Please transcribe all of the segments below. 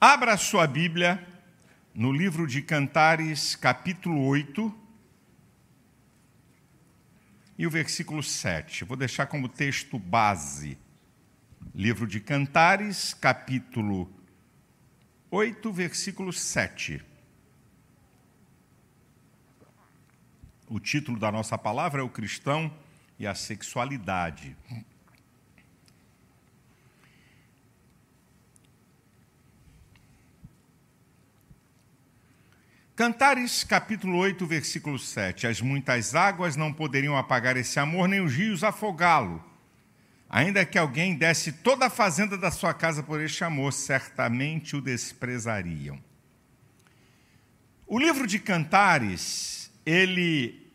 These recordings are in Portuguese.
Abra sua Bíblia no livro de Cantares, capítulo 8, e o versículo 7. Vou deixar como texto base. Livro de Cantares, capítulo 8, versículo 7. O título da nossa palavra é O Cristão e a Sexualidade. Cantares, capítulo 8, versículo 7. As muitas águas não poderiam apagar esse amor, nem os rios afogá-lo. Ainda que alguém desse toda a fazenda da sua casa por este amor, certamente o desprezariam. O livro de Cantares, ele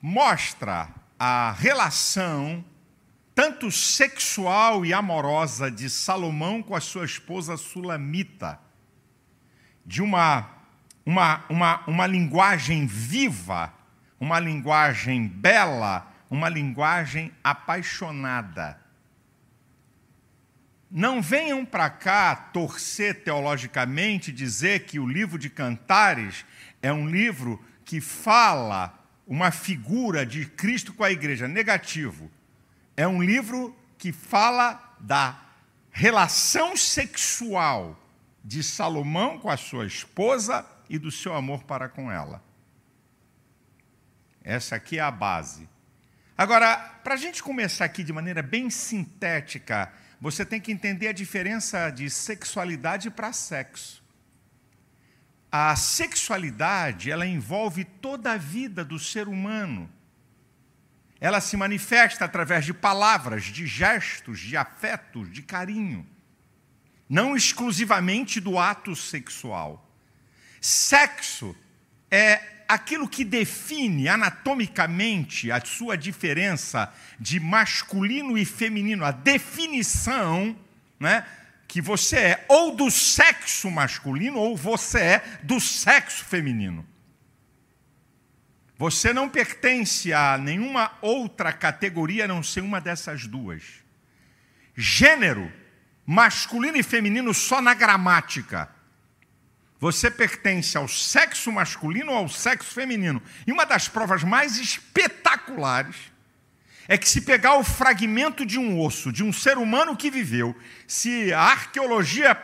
mostra a relação tanto sexual e amorosa de Salomão com a sua esposa Sulamita, de uma uma, uma, uma linguagem viva, uma linguagem bela, uma linguagem apaixonada. Não venham para cá torcer teologicamente, dizer que o livro de Cantares é um livro que fala uma figura de Cristo com a igreja. Negativo. É um livro que fala da relação sexual de Salomão com a sua esposa e do seu amor para com ela. Essa aqui é a base. Agora, para a gente começar aqui de maneira bem sintética, você tem que entender a diferença de sexualidade para sexo. A sexualidade, ela envolve toda a vida do ser humano. Ela se manifesta através de palavras, de gestos, de afetos, de carinho. Não exclusivamente do ato sexual. Sexo é aquilo que define anatomicamente a sua diferença de masculino e feminino, a definição né, que você é ou do sexo masculino ou você é do sexo feminino. Você não pertence a nenhuma outra categoria a não ser uma dessas duas. Gênero, masculino e feminino só na gramática você pertence ao sexo masculino ou ao sexo feminino. E uma das provas mais espetaculares é que, se pegar o fragmento de um osso de um ser humano que viveu, se a arqueologia,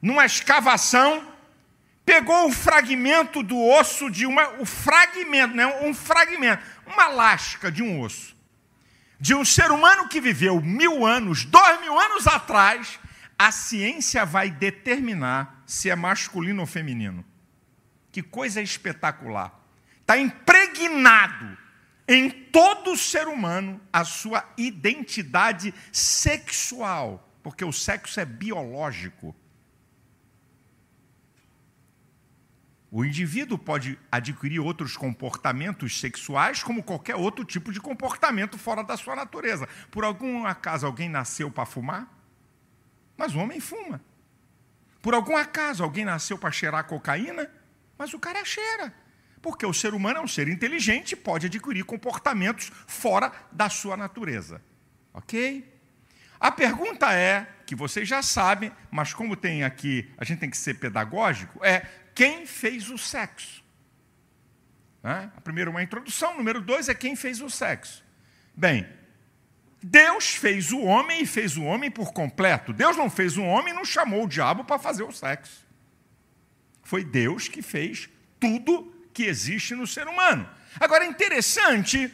numa escavação, pegou o fragmento do osso de uma. O fragmento, né, um fragmento, uma lasca de um osso, de um ser humano que viveu mil anos, dois mil anos atrás, a ciência vai determinar se é masculino ou feminino. Que coisa espetacular. Está impregnado em todo ser humano a sua identidade sexual, porque o sexo é biológico. O indivíduo pode adquirir outros comportamentos sexuais, como qualquer outro tipo de comportamento fora da sua natureza. Por algum acaso alguém nasceu para fumar? Mas o homem fuma. Por algum acaso, alguém nasceu para cheirar cocaína, mas o cara cheira. Porque o ser humano é um ser inteligente e pode adquirir comportamentos fora da sua natureza. Ok? A pergunta é, que vocês já sabem, mas como tem aqui, a gente tem que ser pedagógico, é quem fez o sexo? Né? A primeira uma introdução, número dois é quem fez o sexo. Bem, Deus fez o homem e fez o homem por completo. Deus não fez o homem e não chamou o diabo para fazer o sexo. Foi Deus que fez tudo que existe no ser humano. Agora, interessante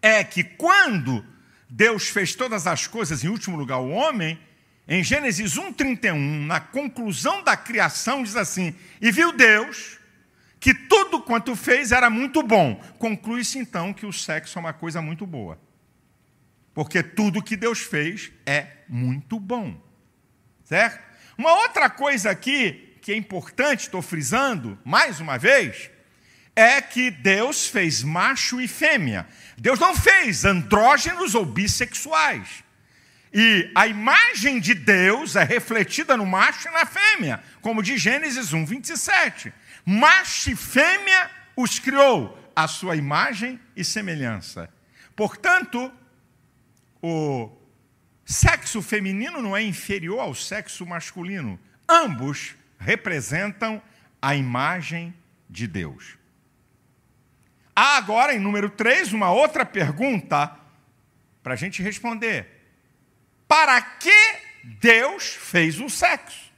é que quando Deus fez todas as coisas, em último lugar o homem, em Gênesis 1,31, na conclusão da criação, diz assim: E viu Deus que tudo quanto fez era muito bom. Conclui-se então que o sexo é uma coisa muito boa. Porque tudo que Deus fez é muito bom. Certo? Uma outra coisa aqui que é importante, estou frisando mais uma vez, é que Deus fez macho e fêmea. Deus não fez andrógenos ou bissexuais. E a imagem de Deus é refletida no macho e na fêmea, como de Gênesis 1, 27. Macho e fêmea os criou, a sua imagem e semelhança. Portanto, o sexo feminino não é inferior ao sexo masculino. ambos representam a imagem de Deus. Há agora, em número 3, uma outra pergunta para a gente responder. Para que Deus fez o sexo?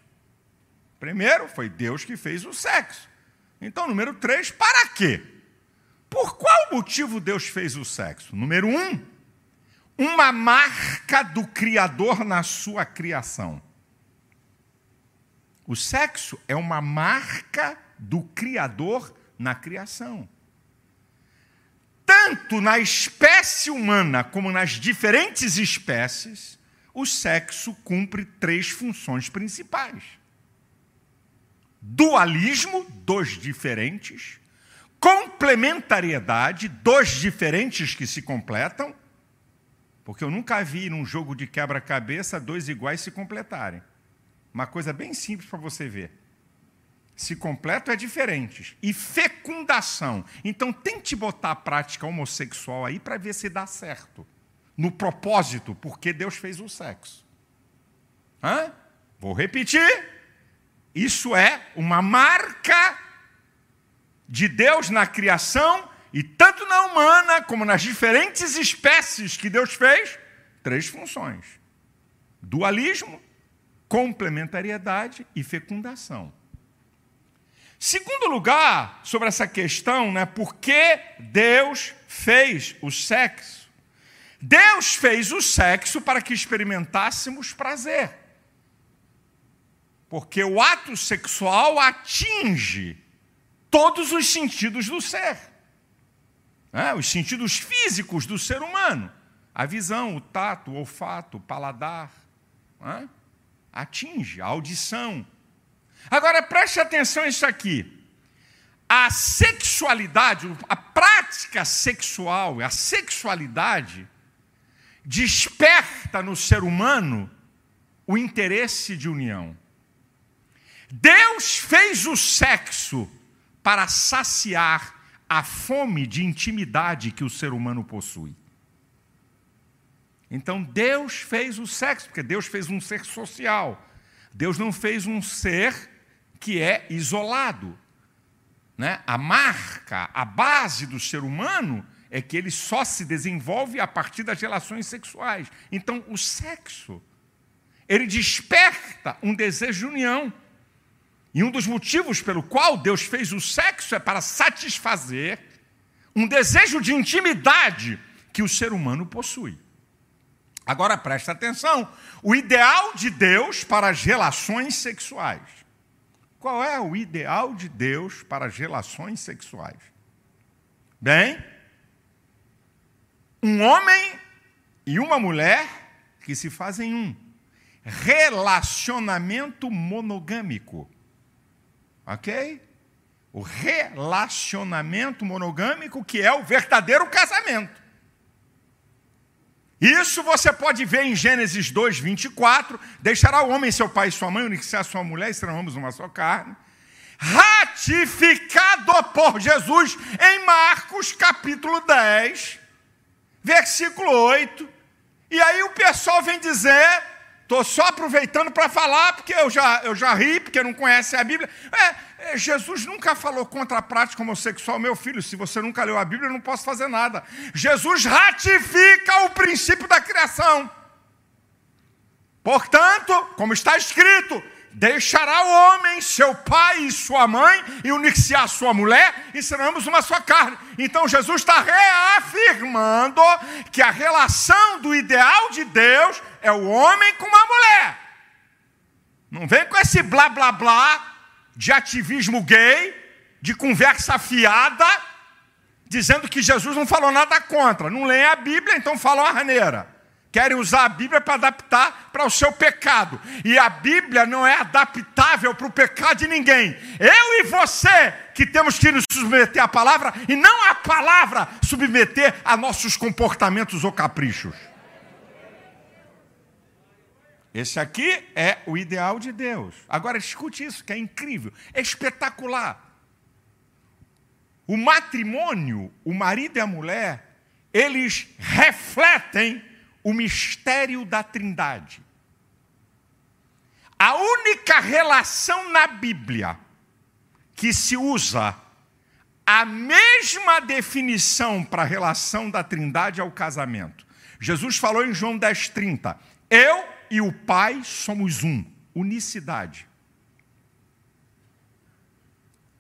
Primeiro, foi Deus que fez o sexo. Então, número 3, para quê? Por qual motivo Deus fez o sexo? Número 1, uma marca do Criador na sua criação. O sexo é uma marca do Criador na criação. Tanto na espécie humana como nas diferentes espécies, o sexo cumpre três funções principais: dualismo dos diferentes, complementariedade dos diferentes que se completam, porque eu nunca vi num jogo de quebra-cabeça dois iguais se completarem. Uma coisa bem simples para você ver se completo é diferentes. E fecundação. Então tente botar a prática homossexual aí para ver se dá certo. No propósito, porque Deus fez o sexo. Hã? Vou repetir. Isso é uma marca de Deus na criação e tanto na humana como nas diferentes espécies que Deus fez, três funções: dualismo, complementariedade e fecundação. Segundo lugar, sobre essa questão, né, por que Deus fez o sexo? Deus fez o sexo para que experimentássemos prazer. Porque o ato sexual atinge todos os sentidos do ser. Né? Os sentidos físicos do ser humano. A visão, o tato, o olfato, o paladar. Né? Atinge a audição, Agora preste atenção nisso aqui. A sexualidade, a prática sexual, a sexualidade, desperta no ser humano o interesse de união. Deus fez o sexo para saciar a fome de intimidade que o ser humano possui. Então Deus fez o sexo, porque Deus fez um ser social. Deus não fez um ser que é isolado. Né? A marca, a base do ser humano é que ele só se desenvolve a partir das relações sexuais. Então, o sexo, ele desperta um desejo de união. E um dos motivos pelo qual Deus fez o sexo é para satisfazer um desejo de intimidade que o ser humano possui. Agora presta atenção: o ideal de Deus para as relações sexuais qual é o ideal de Deus para as relações sexuais? Bem, um homem e uma mulher que se fazem um. Relacionamento monogâmico. Ok? O relacionamento monogâmico que é o verdadeiro casamento. Isso você pode ver em Gênesis 2, 24. Deixará o homem seu pai e sua mãe, unir-se a sua mulher e serão ambos uma só carne. Ratificado por Jesus em Marcos capítulo 10, versículo 8. E aí o pessoal vem dizer Estou só aproveitando para falar, porque eu já, eu já ri, porque não conhece a Bíblia. É, é, Jesus nunca falou contra a prática homossexual, meu filho. Se você nunca leu a Bíblia, eu não posso fazer nada. Jesus ratifica o princípio da criação. Portanto, como está escrito, deixará o homem, seu pai e sua mãe, e unir-se a sua mulher, e seremos uma só carne. Então Jesus está reafirmando que a relação do ideal de Deus é o homem com uma mulher. Não vem com esse blá blá blá de ativismo gay, de conversa fiada, dizendo que Jesus não falou nada contra. Não leem a Bíblia, então falam a raneira. Querem usar a Bíblia para adaptar para o seu pecado. E a Bíblia não é adaptável para o pecado de ninguém. Eu e você que temos que nos submeter à palavra e não a palavra submeter a nossos comportamentos ou caprichos. Esse aqui é o ideal de Deus. Agora escute isso, que é incrível, é espetacular. O matrimônio, o marido e a mulher, eles refletem o mistério da Trindade. A única relação na Bíblia que se usa a mesma definição para a relação da Trindade ao casamento. Jesus falou em João 10:30: Eu e o Pai somos um, unicidade.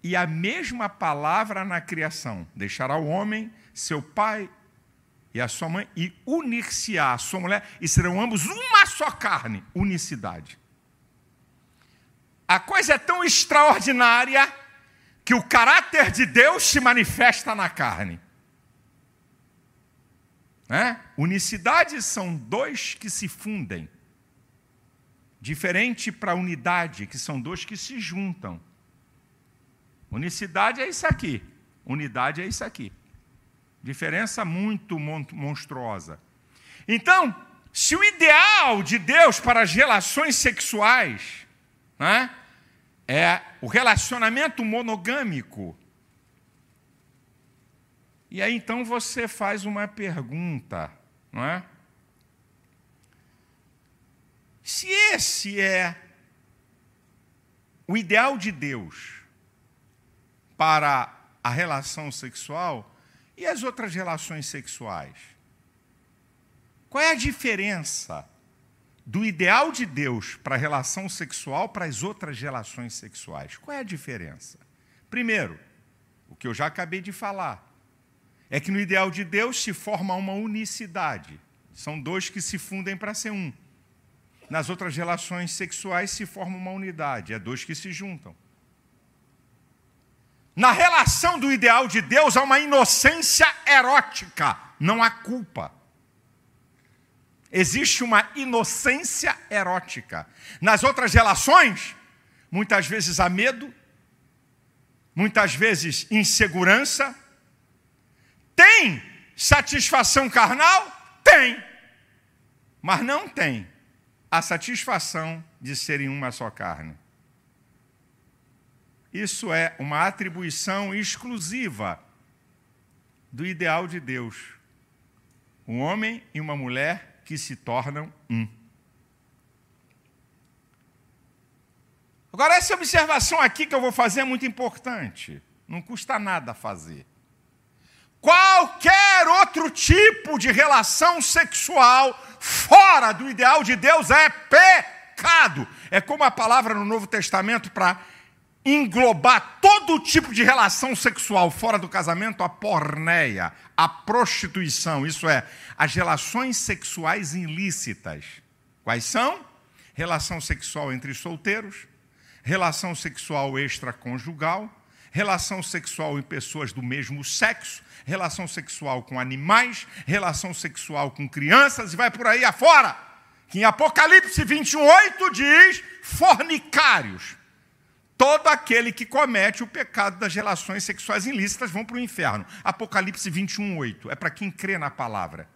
E a mesma palavra na criação: deixará o homem, seu pai e a sua mãe, e unir-se-á a sua mulher, e serão ambos uma só carne, unicidade. A coisa é tão extraordinária que o caráter de Deus se manifesta na carne. É? Unicidade são dois que se fundem. Diferente para unidade, que são dois que se juntam. Unicidade é isso aqui, unidade é isso aqui. Diferença muito monstruosa. Então, se o ideal de Deus para as relações sexuais né, é o relacionamento monogâmico, e aí então você faz uma pergunta, não é? Se esse é o ideal de Deus para a relação sexual, e as outras relações sexuais? Qual é a diferença do ideal de Deus para a relação sexual para as outras relações sexuais? Qual é a diferença? Primeiro, o que eu já acabei de falar, é que no ideal de Deus se forma uma unicidade. São dois que se fundem para ser um. Nas outras relações sexuais se forma uma unidade, é dois que se juntam. Na relação do ideal de Deus há uma inocência erótica, não há culpa. Existe uma inocência erótica. Nas outras relações, muitas vezes há medo, muitas vezes insegurança. Tem satisfação carnal? Tem. Mas não tem a satisfação de serem uma só carne. Isso é uma atribuição exclusiva do ideal de Deus. Um homem e uma mulher que se tornam um. Agora, essa observação aqui que eu vou fazer é muito importante. Não custa nada fazer. Qualquer outro tipo de relação sexual fora do ideal de Deus é pecado. É como a palavra no Novo Testamento para englobar todo tipo de relação sexual fora do casamento, a porneia, a prostituição, isso é, as relações sexuais ilícitas. Quais são? Relação sexual entre solteiros, relação sexual extraconjugal, relação sexual em pessoas do mesmo sexo, relação sexual com animais, relação sexual com crianças e vai por aí afora. Que em Apocalipse 21:8 diz fornicários Todo aquele que comete o pecado das relações sexuais ilícitas vão para o inferno. Apocalipse 21, 8. É para quem crê na palavra.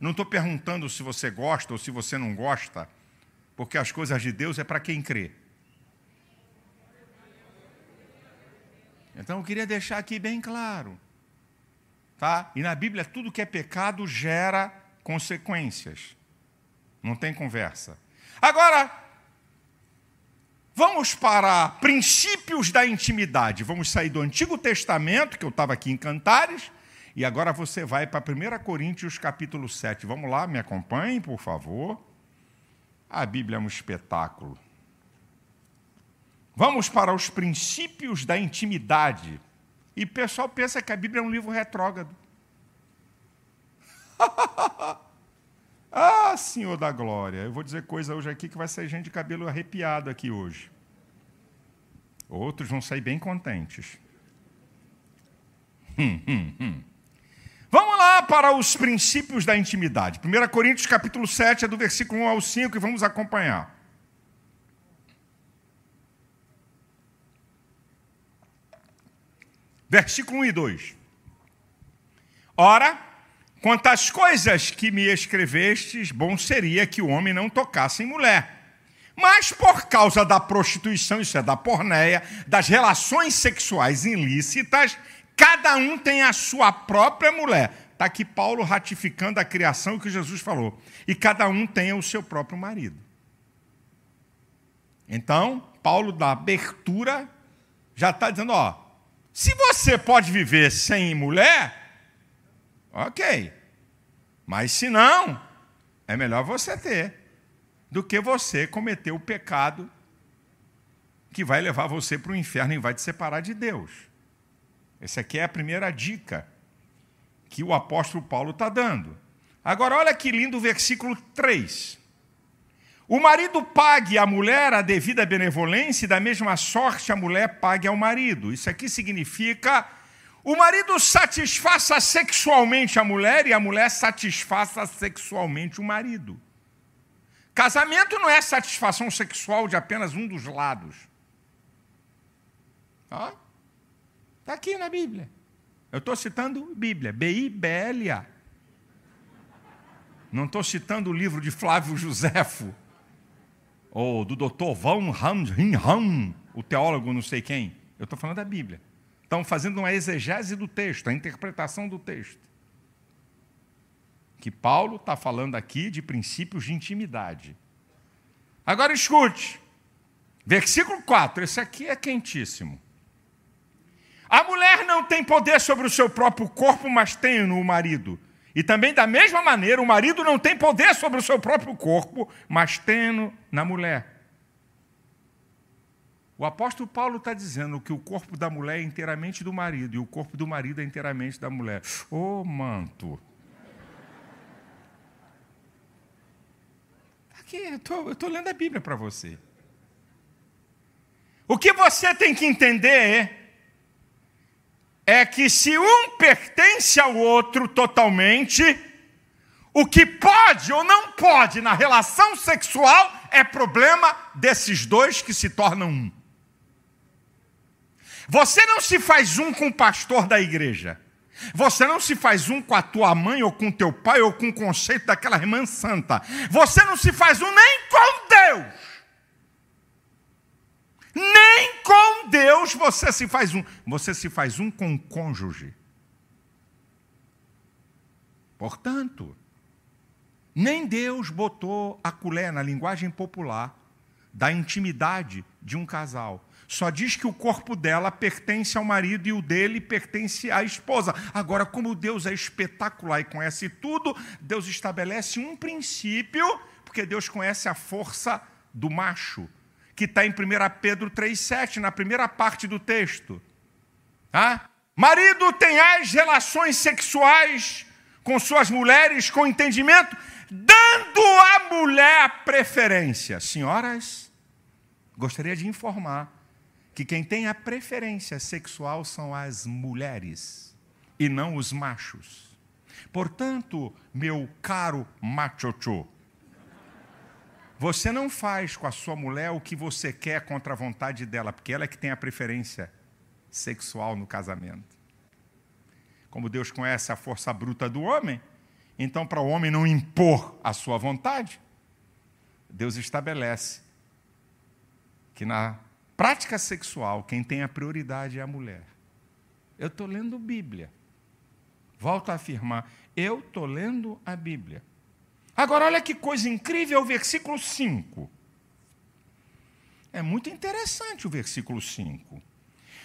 Não estou perguntando se você gosta ou se você não gosta, porque as coisas de Deus é para quem crê. Então eu queria deixar aqui bem claro. Tá? E na Bíblia, tudo que é pecado gera consequências. Não tem conversa. Agora, Vamos para princípios da intimidade. Vamos sair do Antigo Testamento, que eu estava aqui em Cantares, e agora você vai para 1 Coríntios capítulo 7. Vamos lá, me acompanhem, por favor. A Bíblia é um espetáculo. Vamos para os princípios da intimidade. E o pessoal pensa que a Bíblia é um livro retrógrado. Ah, Senhor da glória, eu vou dizer coisa hoje aqui que vai sair gente de cabelo arrepiado aqui hoje. Outros vão sair bem contentes. Hum, hum, hum. Vamos lá para os princípios da intimidade. 1 Coríntios capítulo 7 é do versículo 1 ao 5 e vamos acompanhar. Versículo 1 e 2. Ora, Quantas coisas que me escrevestes, bom seria que o homem não tocasse em mulher. Mas por causa da prostituição, isso é da porneia, das relações sexuais ilícitas, cada um tem a sua própria mulher. Está aqui Paulo ratificando a criação que Jesus falou. E cada um tem o seu próprio marido. Então, Paulo, da abertura, já está dizendo: ó, se você pode viver sem mulher, ok. Mas se não, é melhor você ter do que você cometer o pecado que vai levar você para o inferno e vai te separar de Deus. Essa aqui é a primeira dica que o apóstolo Paulo está dando. Agora, olha que lindo o versículo 3. O marido pague à mulher a devida benevolência e, da mesma sorte, a mulher pague ao marido. Isso aqui significa o marido satisfaça sexualmente a mulher e a mulher satisfaça sexualmente o marido. Casamento não é satisfação sexual de apenas um dos lados. Está aqui na Bíblia. Eu estou citando Bíblia, B-I-B-L-A. Não estou citando o livro de Flávio Joséfo, ou do doutor Van Han, o teólogo não sei quem. Eu estou falando da Bíblia. Estão fazendo uma exegese do texto, a interpretação do texto. Que Paulo está falando aqui de princípios de intimidade. Agora escute, versículo 4, esse aqui é quentíssimo. A mulher não tem poder sobre o seu próprio corpo, mas tem no marido. E também, da mesma maneira, o marido não tem poder sobre o seu próprio corpo, mas tem na mulher. O apóstolo Paulo está dizendo que o corpo da mulher é inteiramente do marido e o corpo do marido é inteiramente da mulher. Ô oh, manto! Aqui, eu estou lendo a Bíblia para você. O que você tem que entender é é que se um pertence ao outro totalmente, o que pode ou não pode na relação sexual é problema desses dois que se tornam um. Você não se faz um com o pastor da igreja. Você não se faz um com a tua mãe ou com teu pai ou com o conceito daquela irmã santa. Você não se faz um nem com Deus. Nem com Deus você se faz um. Você se faz um com o cônjuge. Portanto, nem Deus botou a colher na linguagem popular da intimidade de um casal. Só diz que o corpo dela pertence ao marido e o dele pertence à esposa. Agora, como Deus é espetacular e conhece tudo, Deus estabelece um princípio, porque Deus conhece a força do macho que está em 1 Pedro 3,7, na primeira parte do texto. Ah? Marido tem as relações sexuais com suas mulheres com entendimento, dando à mulher a preferência. Senhoras, gostaria de informar que quem tem a preferência sexual são as mulheres e não os machos. Portanto, meu caro machocho, você não faz com a sua mulher o que você quer contra a vontade dela, porque ela é que tem a preferência sexual no casamento. Como Deus conhece a força bruta do homem, então, para o homem não impor a sua vontade, Deus estabelece que na prática sexual, quem tem a prioridade é a mulher. Eu estou lendo Bíblia. Volto a afirmar, eu estou lendo a Bíblia. Agora, olha que coisa incrível o versículo 5. É muito interessante o versículo 5.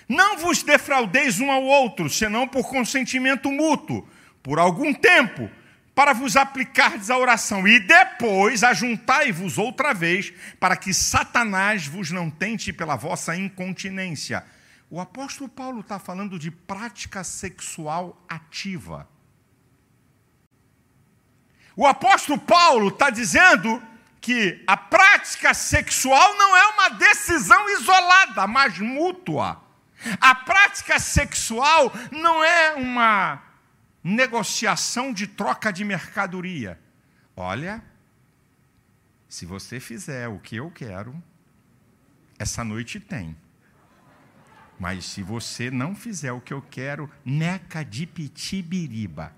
Não vos defraudeis um ao outro, senão por consentimento mútuo, por algum tempo, para vos aplicardes a oração, e depois ajuntai-vos outra vez, para que Satanás vos não tente pela vossa incontinência. O apóstolo Paulo está falando de prática sexual ativa. O apóstolo Paulo está dizendo que a prática sexual não é uma decisão isolada, mas mútua. A prática sexual não é uma negociação de troca de mercadoria. Olha, se você fizer o que eu quero, essa noite tem. Mas se você não fizer o que eu quero, neca de pitibiriba.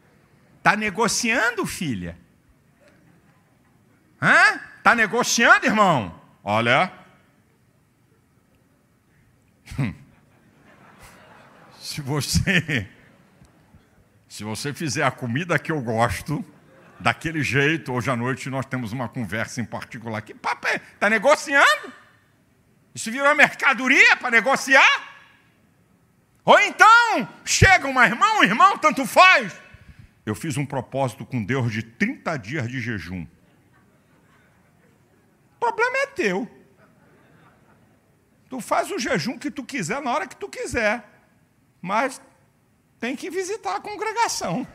Está negociando, filha? Hã? Está negociando, irmão? Olha. Se você se você fizer a comida que eu gosto, daquele jeito, hoje à noite nós temos uma conversa em particular. Que papo é? Está negociando? Isso virou mercadoria para negociar? Ou então, chega uma irmã, um irmão, tanto faz. Eu fiz um propósito com Deus de 30 dias de jejum. O problema é teu. Tu faz o jejum que tu quiser na hora que tu quiser. Mas tem que visitar a congregação.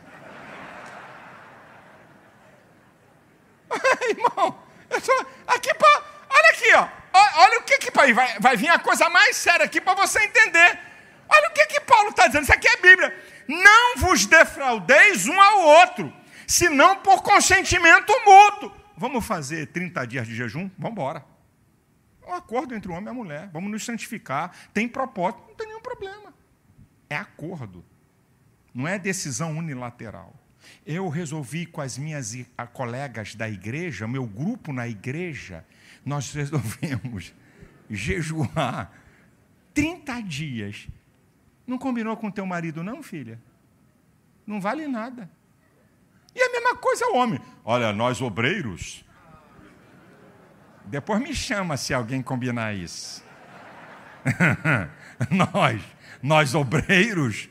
Irmão, tô, aqui pra, olha aqui, ó. Olha o que que vai, vai vir a coisa mais séria aqui para você entender. Olha o que que Paulo está dizendo. Isso aqui é Bíblia. Não vos defraudeis um ao outro, senão por consentimento mútuo. Vamos fazer 30 dias de jejum? Vamos embora. Um acordo entre o homem e a mulher. Vamos nos santificar. Tem propósito, não tem nenhum problema. É acordo. Não é decisão unilateral. Eu resolvi com as minhas colegas da igreja, meu grupo na igreja, nós resolvemos jejuar 30 dias. Não combinou com teu marido, não, filha? Não vale nada. E a mesma coisa o homem. Olha, nós obreiros. Depois me chama se alguém combinar isso. nós, nós obreiros,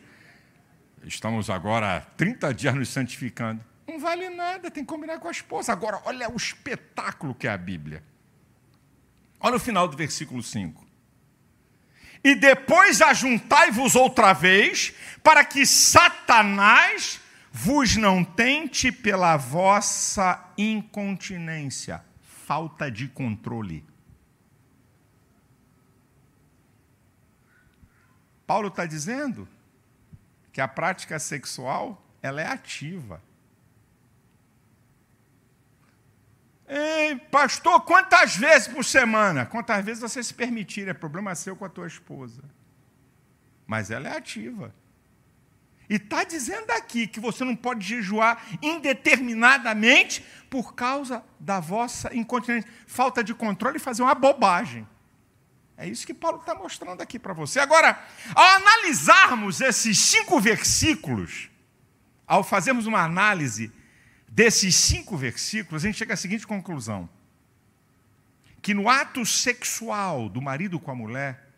Estamos agora há 30 dias nos santificando. Não vale nada, tem que combinar com a esposa. Agora, olha o espetáculo que é a Bíblia. Olha o final do versículo 5. E depois ajuntai-vos outra vez, para que Satanás vos não tente pela vossa incontinência, falta de controle. Paulo está dizendo que a prática sexual ela é ativa. Ei, pastor, quantas vezes por semana? Quantas vezes você se permitir, é problema seu com a tua esposa. Mas ela é ativa. E está dizendo aqui que você não pode jejuar indeterminadamente por causa da vossa incontinência, falta de controle e fazer uma bobagem. É isso que Paulo está mostrando aqui para você. Agora, ao analisarmos esses cinco versículos, ao fazermos uma análise desses cinco versículos, a gente chega à seguinte conclusão: que no ato sexual do marido com a mulher,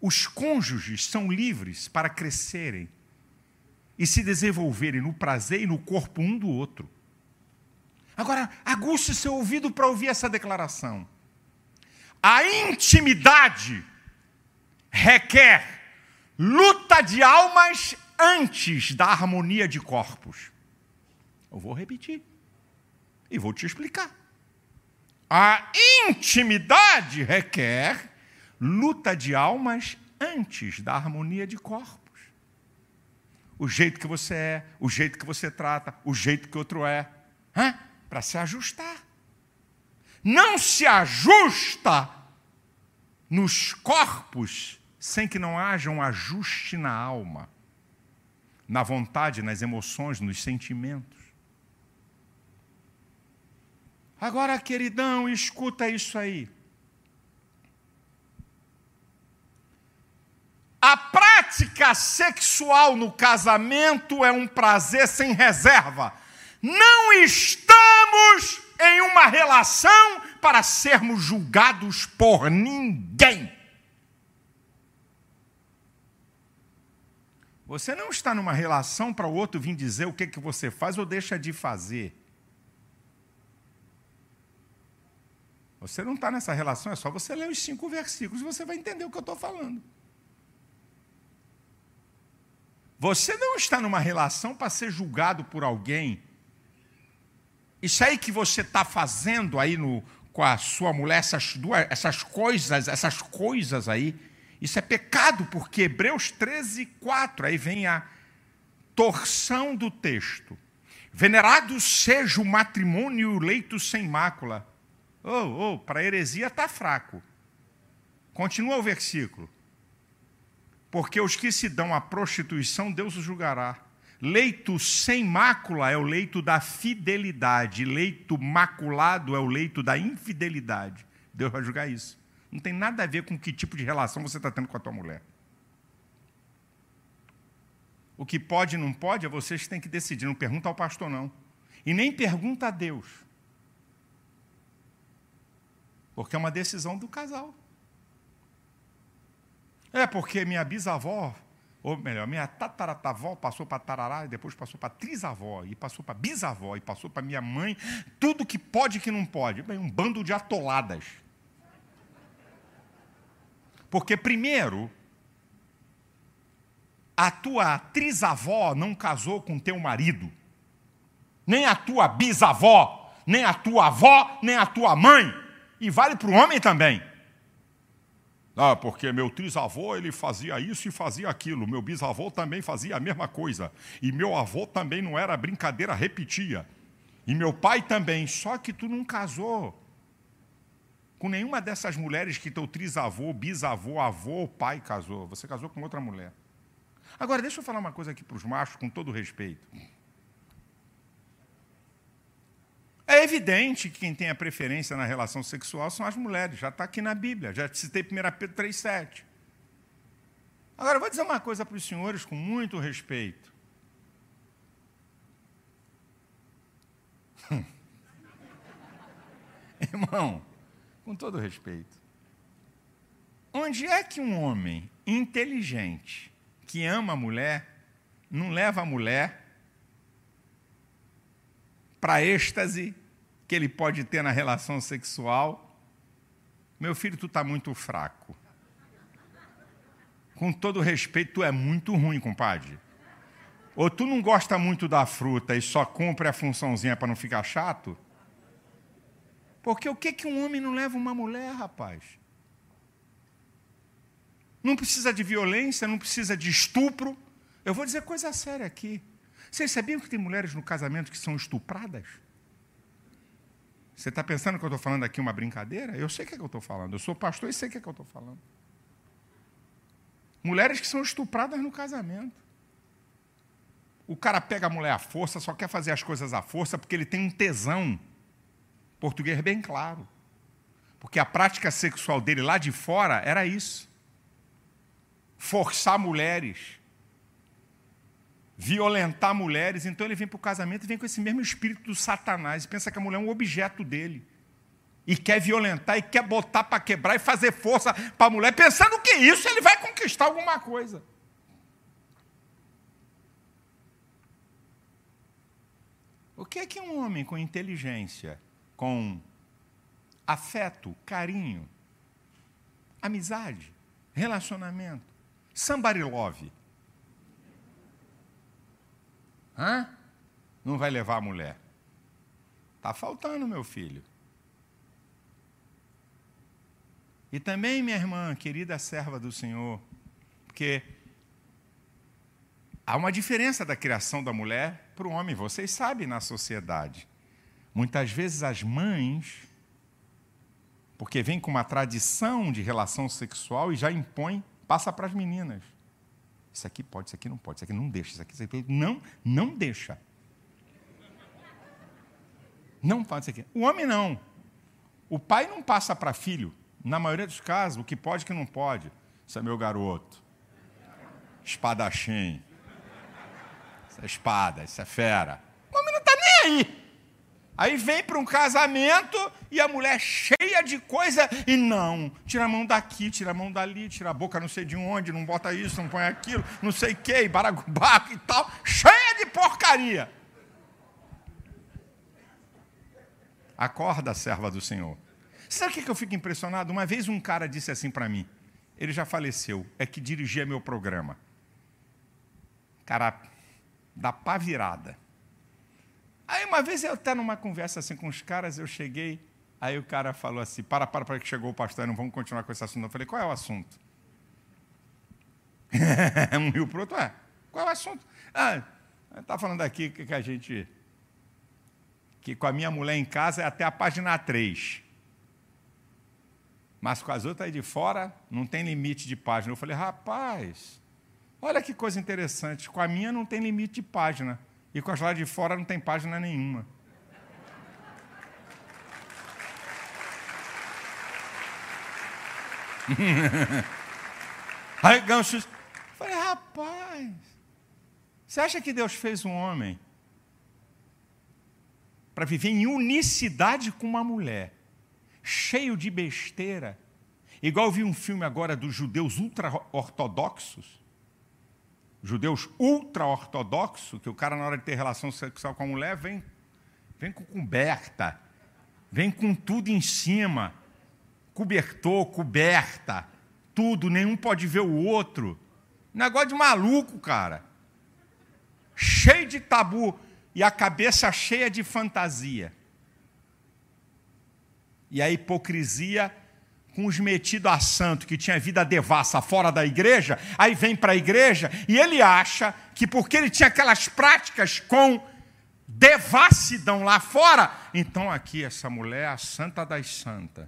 os cônjuges são livres para crescerem e se desenvolverem no prazer e no corpo um do outro. Agora, aguste seu ouvido para ouvir essa declaração. A intimidade requer luta de almas antes da harmonia de corpos. Eu vou repetir e vou te explicar. A intimidade requer luta de almas antes da harmonia de corpos. O jeito que você é, o jeito que você trata, o jeito que outro é, para se ajustar. Não se ajusta nos corpos sem que não haja um ajuste na alma, na vontade, nas emoções, nos sentimentos. Agora, queridão, escuta isso aí. A prática sexual no casamento é um prazer sem reserva. Não estamos em uma relação para sermos julgados por ninguém. Você não está numa relação para o outro vir dizer o que, que você faz ou deixa de fazer. Você não está nessa relação, é só você ler os cinco versículos e você vai entender o que eu estou falando. Você não está numa relação para ser julgado por alguém isso aí que você está fazendo aí no, com a sua mulher, essas, duas, essas coisas, essas coisas aí, isso é pecado, porque Hebreus 13, 4, aí vem a torção do texto. Venerado seja o matrimônio e o leito sem mácula. Oh, oh, para heresia está fraco. Continua o versículo. Porque os que se dão à prostituição, Deus os julgará. Leito sem mácula é o leito da fidelidade, leito maculado é o leito da infidelidade. Deus vai julgar isso. Não tem nada a ver com que tipo de relação você está tendo com a tua mulher. O que pode e não pode é vocês que têm que decidir. Não pergunta ao pastor, não. E nem pergunta a Deus. Porque é uma decisão do casal. É porque minha bisavó, ou melhor, minha tataratavó passou para tarará, e depois passou para trisavó, e passou para bisavó, e passou para minha mãe, tudo que pode e que não pode. Bem, um bando de atoladas. Porque, primeiro, a tua trisavó não casou com teu marido, nem a tua bisavó, nem a tua avó, nem a tua mãe, e vale para o homem também. Ah, porque meu trisavô ele fazia isso e fazia aquilo, meu bisavô também fazia a mesma coisa, e meu avô também não era brincadeira, repetia, e meu pai também, só que tu não casou com nenhuma dessas mulheres que teu trisavô, bisavô, avô, pai casou, você casou com outra mulher. Agora, deixa eu falar uma coisa aqui para os machos, com todo respeito. É evidente que quem tem a preferência na relação sexual são as mulheres, já está aqui na Bíblia, já citei 1 Pedro 3,7. Agora, vou dizer uma coisa para os senhores com muito respeito. Irmão, com todo respeito, onde é que um homem inteligente que ama a mulher não leva a mulher para êxtase que ele pode ter na relação sexual. Meu filho, tu está muito fraco. Com todo respeito, tu é muito ruim, compadre. Ou tu não gosta muito da fruta e só cumpre a funçãozinha para não ficar chato? Porque o que, que um homem não leva uma mulher, rapaz? Não precisa de violência, não precisa de estupro. Eu vou dizer coisa séria aqui. Vocês sabiam que tem mulheres no casamento que são estupradas? Você está pensando que eu estou falando aqui uma brincadeira? Eu sei o que, é que eu estou falando. Eu sou pastor e sei o que, é que eu estou falando. Mulheres que são estupradas no casamento. O cara pega a mulher à força, só quer fazer as coisas à força porque ele tem um tesão. Português bem claro. Porque a prática sexual dele lá de fora era isso. Forçar mulheres violentar mulheres. Então ele vem para o casamento e vem com esse mesmo espírito do Satanás e pensa que a mulher é um objeto dele. E quer violentar e quer botar para quebrar e fazer força para a mulher, pensando que isso ele vai conquistar alguma coisa. O que é que um homem com inteligência, com afeto, carinho, amizade, relacionamento, somebody love, Hã? Não vai levar a mulher. Está faltando, meu filho. E também, minha irmã, querida serva do Senhor, porque há uma diferença da criação da mulher para o homem, vocês sabem na sociedade. Muitas vezes as mães, porque vem com uma tradição de relação sexual e já impõe, passa para as meninas. Isso aqui pode, isso aqui não pode, isso aqui não deixa, isso aqui, isso aqui não, não deixa. Não pode isso aqui. O homem não. O pai não passa para filho, na maioria dos casos, o que pode e o que não pode. Isso é meu garoto. Espadachim. Isso é espada, isso é fera. O homem não está nem aí. Aí vem para um casamento e a mulher cheia de coisa e não, tira a mão daqui, tira a mão dali, tira a boca não sei de onde, não bota isso, não põe aquilo, não sei o que, baragubaco e tal, cheia de porcaria. Acorda, serva do Senhor. Sabe o que eu fico impressionado? Uma vez um cara disse assim para mim, ele já faleceu, é que dirigia meu programa. Cara, da pá virada. Aí uma vez eu até numa conversa assim com os caras, eu cheguei, aí o cara falou assim, para, para, para que chegou o pastor, não vamos continuar com esse assunto. Eu falei, qual é o assunto? um rio para outro, é. Qual é o assunto? Ah, está falando aqui que a gente, que com a minha mulher em casa é até a página 3. Mas com as outras aí de fora, não tem limite de página. Eu falei, rapaz, olha que coisa interessante, com a minha não tem limite de página. E com as lá de fora não tem página nenhuma. Aí gancho. Falei, rapaz, você acha que Deus fez um homem para viver em unicidade com uma mulher, cheio de besteira, Igual eu vi um filme agora dos judeus ultra-ortodoxos, judeus ultra-ortodoxos, que o cara, na hora de ter relação sexual com a mulher, vem, vem com coberta, vem com tudo em cima, cobertor, coberta, tudo, nenhum pode ver o outro. Negócio de maluco, cara. Cheio de tabu e a cabeça cheia de fantasia. E a hipocrisia com os metidos a santo que tinha vida devassa fora da igreja, aí vem para a igreja e ele acha que porque ele tinha aquelas práticas com devassidão lá fora, então aqui essa mulher é a santa das santas.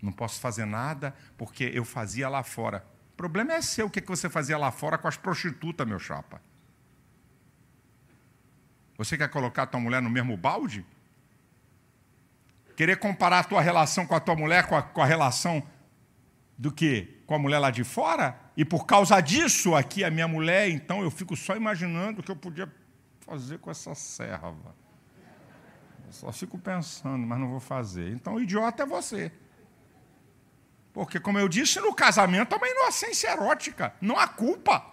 Não posso fazer nada porque eu fazia lá fora. O problema é seu, o que você fazia lá fora com as prostitutas, meu chapa? Você quer colocar tua mulher no mesmo balde? Querer comparar a tua relação com a tua mulher com a, com a relação do que? Com a mulher lá de fora? E por causa disso, aqui a minha mulher, então eu fico só imaginando o que eu podia fazer com essa serva. Eu só fico pensando, mas não vou fazer. Então o idiota é você. Porque, como eu disse, no casamento é uma inocência erótica, não há culpa.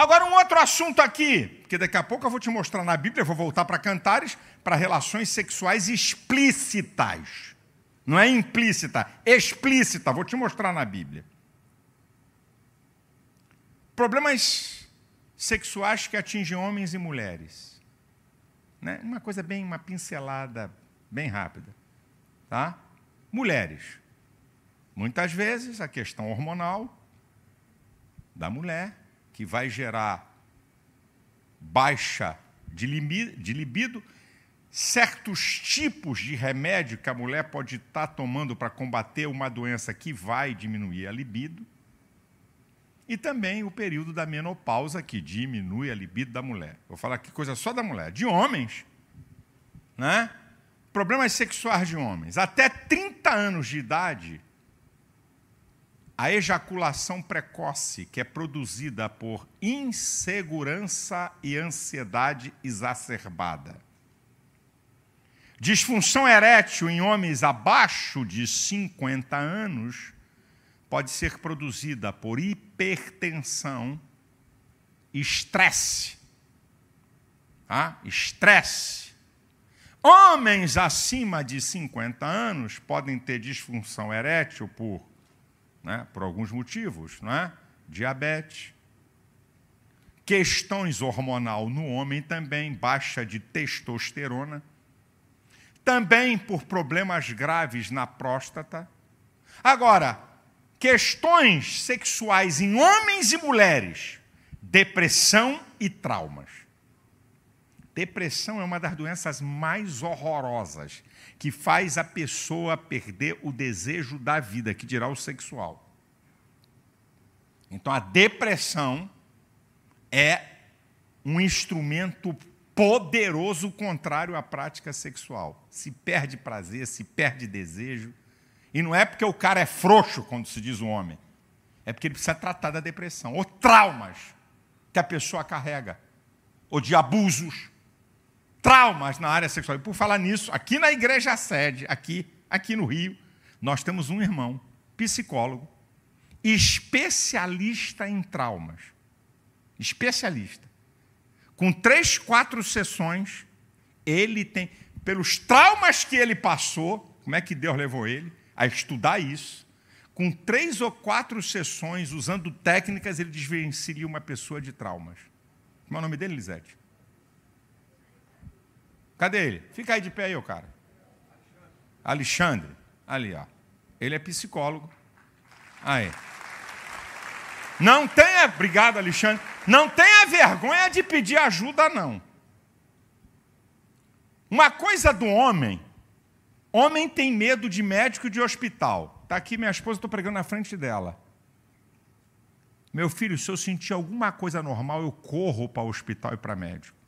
Agora, um outro assunto aqui, porque daqui a pouco eu vou te mostrar na Bíblia, eu vou voltar para Cantares, para relações sexuais explícitas. Não é implícita, explícita, vou te mostrar na Bíblia. Problemas sexuais que atingem homens e mulheres. Né? Uma coisa bem, uma pincelada bem rápida. Tá? Mulheres. Muitas vezes a questão hormonal da mulher que vai gerar baixa de libido, certos tipos de remédio que a mulher pode estar tomando para combater uma doença que vai diminuir a libido, e também o período da menopausa, que diminui a libido da mulher. Vou falar aqui coisa só da mulher. De homens, né? problemas sexuais de homens. Até 30 anos de idade, a ejaculação precoce, que é produzida por insegurança e ansiedade exacerbada. Disfunção erétil em homens abaixo de 50 anos pode ser produzida por hipertensão, estresse. Tá? Estresse. Homens acima de 50 anos podem ter disfunção erétil por né, por alguns motivos, não é? diabetes, questões hormonal no homem também, baixa de testosterona, também por problemas graves na próstata. Agora, questões sexuais em homens e mulheres, depressão e traumas. Depressão é uma das doenças mais horrorosas que faz a pessoa perder o desejo da vida, que dirá o sexual. Então a depressão é um instrumento poderoso contrário à prática sexual. Se perde prazer, se perde desejo. E não é porque o cara é frouxo, quando se diz o homem. É porque ele precisa tratar da depressão, ou traumas que a pessoa carrega, ou de abusos, traumas na área sexual. E por falar nisso, aqui na igreja sede, aqui, aqui no Rio, nós temos um irmão, psicólogo, especialista em traumas. Especialista. Com três, quatro sessões, ele tem, pelos traumas que ele passou, como é que Deus levou ele a estudar isso, com três ou quatro sessões, usando técnicas, ele desvencilia uma pessoa de traumas. Como é o nome dele, Lisete? Cadê ele? Fica aí de pé aí, o cara. Alexandre. Ali, ó. Ele é psicólogo. Aí. Não tenha, obrigado, Alexandre. Não tenha vergonha de pedir ajuda, não. Uma coisa do homem. Homem tem medo de médico e de hospital. Está aqui minha esposa, estou pregando na frente dela. Meu filho, se eu sentir alguma coisa normal, eu corro para o hospital e para médico.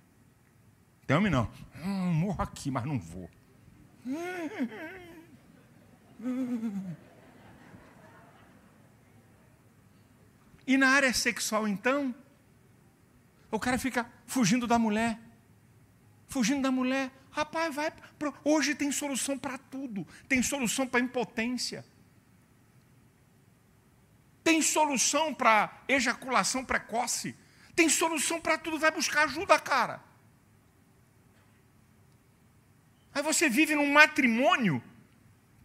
Tem não. Hum, morro aqui, mas não vou. E na área sexual, então, o cara fica fugindo da mulher, fugindo da mulher. Rapaz, vai. Pro... Hoje tem solução para tudo. Tem solução para impotência. Tem solução para ejaculação precoce. Tem solução para tudo. Vai buscar ajuda, cara. Aí você vive num matrimônio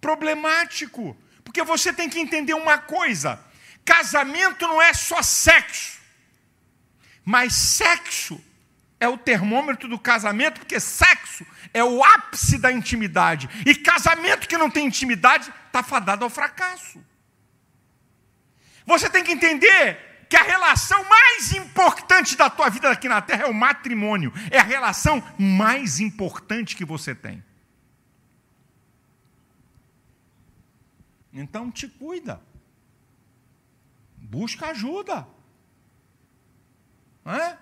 problemático. Porque você tem que entender uma coisa: casamento não é só sexo. Mas sexo é o termômetro do casamento, porque sexo é o ápice da intimidade. E casamento que não tem intimidade está fadado ao fracasso. Você tem que entender que a relação mais importante da tua vida aqui na terra é o matrimônio. É a relação mais importante que você tem. Então te cuida. Busca ajuda. É?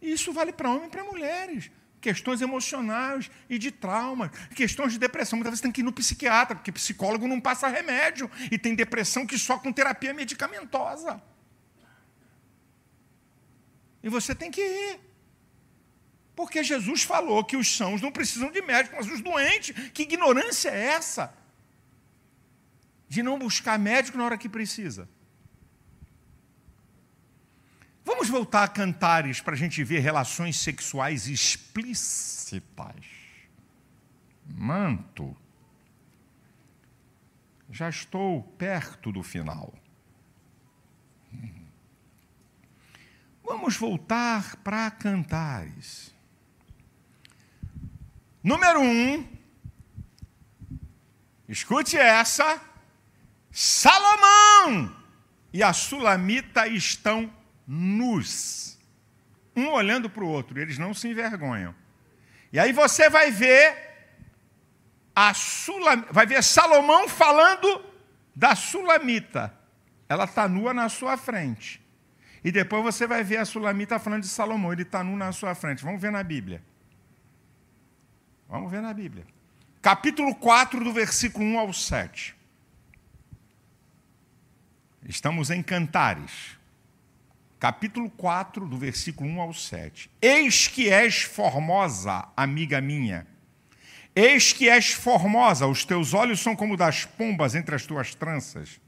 Isso vale para homens e para mulheres. Questões emocionais e de trauma, questões de depressão. Muitas vezes tem que ir no psiquiatra, porque psicólogo não passa remédio e tem depressão que só com terapia medicamentosa. E você tem que ir. Porque Jesus falou que os sãos não precisam de médico, mas os doentes. Que ignorância é essa? De não buscar médico na hora que precisa. Vamos voltar a Cantares para a gente ver relações sexuais explícitas. Manto. Já estou perto do final. Vamos voltar para Cantares. Número um, escute essa: Salomão e a Sulamita estão nus, um olhando para o outro, eles não se envergonham. E aí você vai ver a Sulam, vai ver Salomão falando da Sulamita. Ela está nua na sua frente. E depois você vai ver a Sulamita falando de Salomão, ele está nu na sua frente. Vamos ver na Bíblia. Vamos ver na Bíblia. Capítulo 4, do versículo 1 ao 7. Estamos em Cantares capítulo 4, do versículo 1 ao 7. Eis que és formosa, amiga minha. Eis que és formosa, os teus olhos são como das pombas entre as tuas tranças.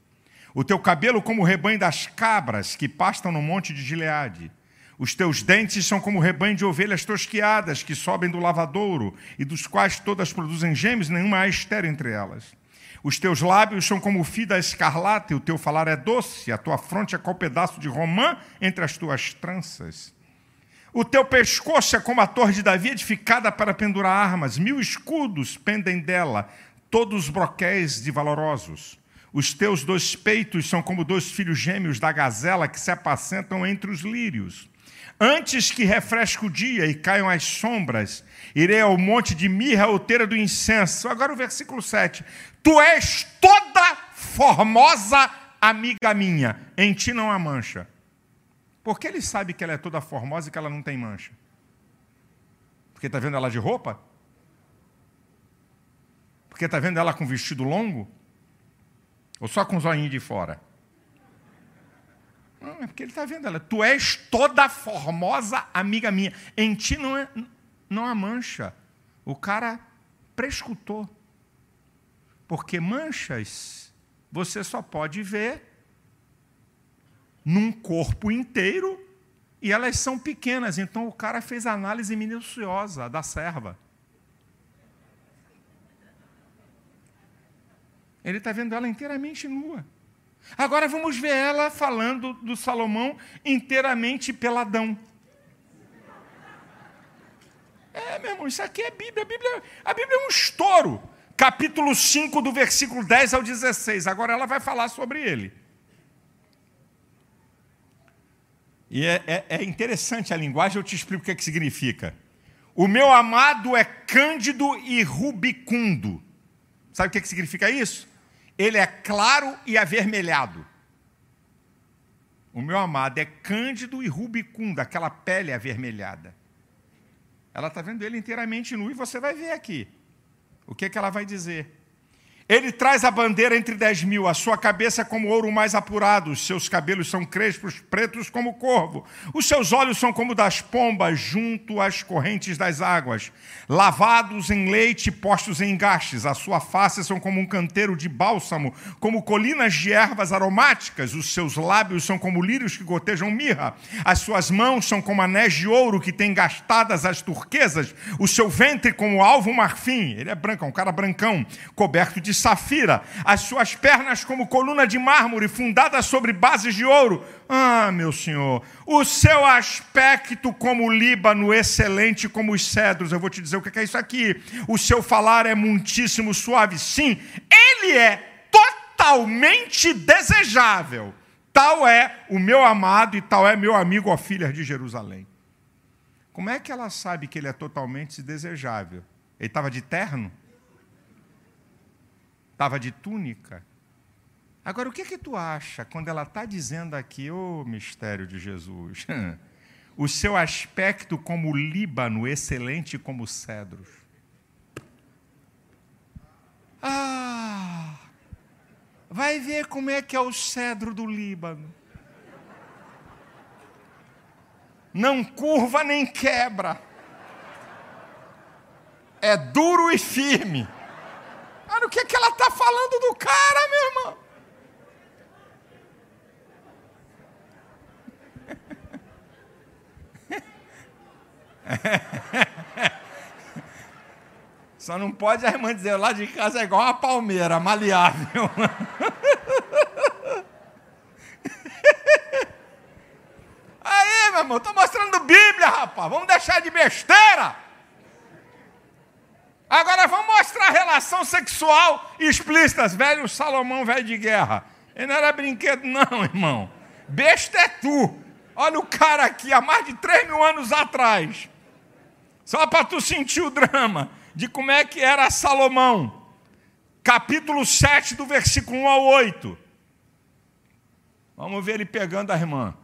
O teu cabelo como o rebanho das cabras que pastam no monte de Gileade. Os teus dentes são como o rebanho de ovelhas tosquiadas que sobem do lavadouro e dos quais todas produzem gêmeos, nenhuma há estéreo entre elas. Os teus lábios são como o fio da escarlata, e o teu falar é doce, a tua fronte é qual pedaço de romã entre as tuas tranças. O teu pescoço é como a torre de Davi edificada para pendurar armas, mil escudos pendem dela, todos broquéis de valorosos. Os teus dois peitos são como dois filhos gêmeos da gazela que se apacentam entre os lírios. Antes que refresque o dia e caiam as sombras, irei ao monte de mirra, outeira do incenso. Agora o versículo 7. Tu és toda formosa, amiga minha, em ti não há mancha. Porque ele sabe que ela é toda formosa e que ela não tem mancha? Porque está vendo ela de roupa? Porque está vendo ela com vestido longo? Ou só com os olhinhos de fora? Não, é porque ele está vendo ela. Tu és toda formosa, amiga minha. Em ti não, é, não há mancha. O cara prescutou. Porque manchas você só pode ver num corpo inteiro e elas são pequenas. Então o cara fez análise minuciosa da serva. Ele está vendo ela inteiramente nua. Agora vamos ver ela falando do Salomão inteiramente peladão. É, meu irmão, isso aqui é Bíblia. A Bíblia, a Bíblia é um estouro. Capítulo 5, do versículo 10 ao 16. Agora ela vai falar sobre ele. E é, é, é interessante a linguagem, eu te explico o que, é que significa. O meu amado é cândido e rubicundo. Sabe o que, é que significa isso? Ele é claro e avermelhado. O meu amado é cândido e rubicundo, aquela pele avermelhada. Ela está vendo ele inteiramente nu e você vai ver aqui. O que, é que ela vai dizer? Ele traz a bandeira entre dez mil, a sua cabeça é como ouro mais apurado, os seus cabelos são crespos, pretos como corvo, os seus olhos são como das pombas junto às correntes das águas, lavados em leite postos em engastes, a sua face são como um canteiro de bálsamo, como colinas de ervas aromáticas, os seus lábios são como lírios que gotejam mirra, as suas mãos são como anéis de ouro que têm gastadas as turquesas, o seu ventre como alvo marfim, ele é branco, é um cara brancão, coberto de safira, as suas pernas como coluna de mármore fundada sobre bases de ouro. Ah, meu senhor, o seu aspecto como Líbano, excelente como os cedros. Eu vou te dizer o que é isso aqui. O seu falar é muitíssimo suave. Sim, ele é totalmente desejável. Tal é o meu amado e tal é meu amigo, ó filha de Jerusalém. Como é que ela sabe que ele é totalmente desejável? Ele estava de terno? Estava de túnica. Agora, o que que tu acha quando ela está dizendo aqui, ô oh, mistério de Jesus, o seu aspecto como Líbano, excelente como cedros? Ah, vai ver como é que é o cedro do Líbano. Não curva nem quebra. É duro e firme. Olha o que, é que ela está falando do cara, meu irmão. Só não pode a irmã dizer, lá de casa é igual uma palmeira, maleável. Aí, meu irmão, estou mostrando Bíblia, rapaz. Vamos deixar de besteira. Agora vamos mostrar a relação sexual explícita. Velho Salomão, velho de guerra. Ele não era brinquedo, não, irmão. Besta é tu. Olha o cara aqui, há mais de 3 mil anos atrás. Só para tu sentir o drama de como é que era Salomão. Capítulo 7, do versículo 1 ao 8. Vamos ver ele pegando a irmã.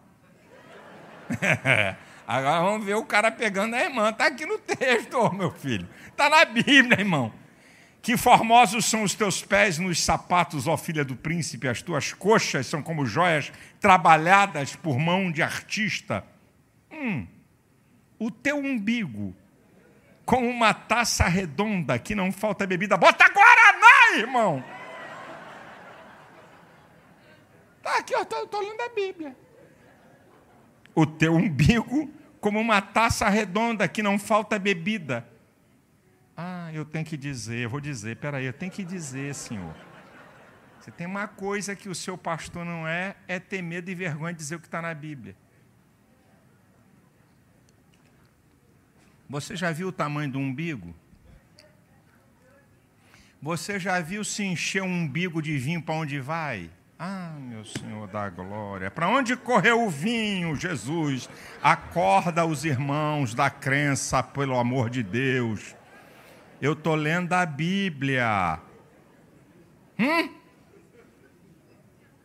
Agora vamos ver o cara pegando a irmã. Está aqui no texto, meu filho. Está na Bíblia, irmão. Que formosos são os teus pés nos sapatos, ó filha do príncipe, as tuas coxas são como joias trabalhadas por mão de artista. Hum, o teu umbigo, com uma taça redonda que não falta bebida, bota Guaraná, irmão! Está aqui, eu estou lendo a Bíblia. O teu umbigo, como uma taça redonda que não falta bebida. Ah, eu tenho que dizer, eu vou dizer, peraí, eu tenho que dizer, senhor. Você tem uma coisa que o seu pastor não é, é ter medo e vergonha de dizer o que está na Bíblia. Você já viu o tamanho do umbigo? Você já viu se encher um umbigo de vinho para onde vai? Ah, meu Senhor da glória, para onde correu o vinho, Jesus? Acorda os irmãos da crença, pelo amor de Deus. Eu estou lendo a Bíblia. Hum?